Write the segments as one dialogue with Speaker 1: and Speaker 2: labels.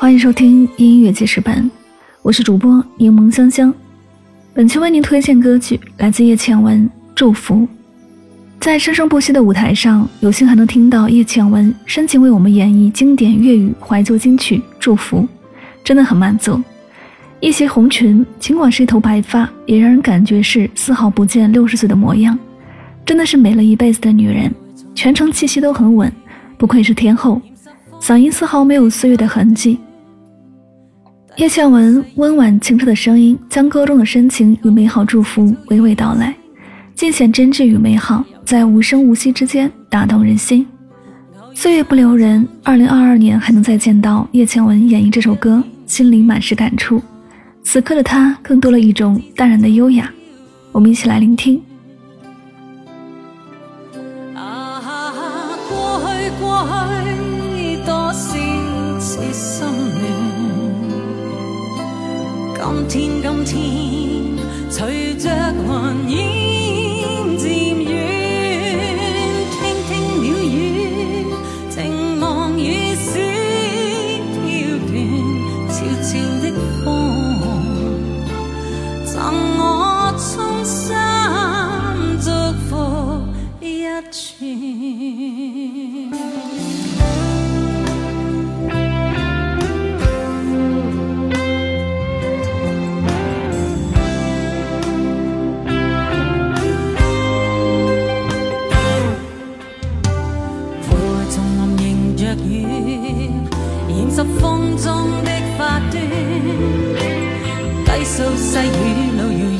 Speaker 1: 欢迎收听音乐记事本，我是主播柠檬香香。本期为您推荐歌曲来自叶倩文《祝福》。在生生不息的舞台上，有幸还能听到叶倩文深情为我们演绎经典粤语怀旧金曲《祝福》，真的很满足。一袭红裙，尽管是一头白发，也让人感觉是丝毫不见六十岁的模样。真的是美了一辈子的女人，全程气息都很稳，不愧是天后。嗓音丝毫没有岁月的痕迹。叶倩文温婉清澈的声音，将歌中的深情与美好祝福娓娓道来，尽显真挚与美好，在无声无息之间打动人心。岁月不留人，二零二二年还能再见到叶倩文演绎这首歌，心里满是感触。此刻的她，更多了一种淡然的优雅。我们一起来聆听。
Speaker 2: 今天，今天，随着云烟渐远，听听鸟语，静望雨丝飘断，悄悄的风，赠我衷心祝福一串。风中的发端，低诉细雨路遥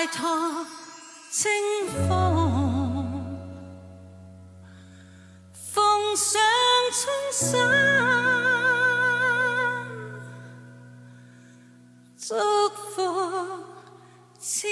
Speaker 2: 拜托清风奉上衷心祝福千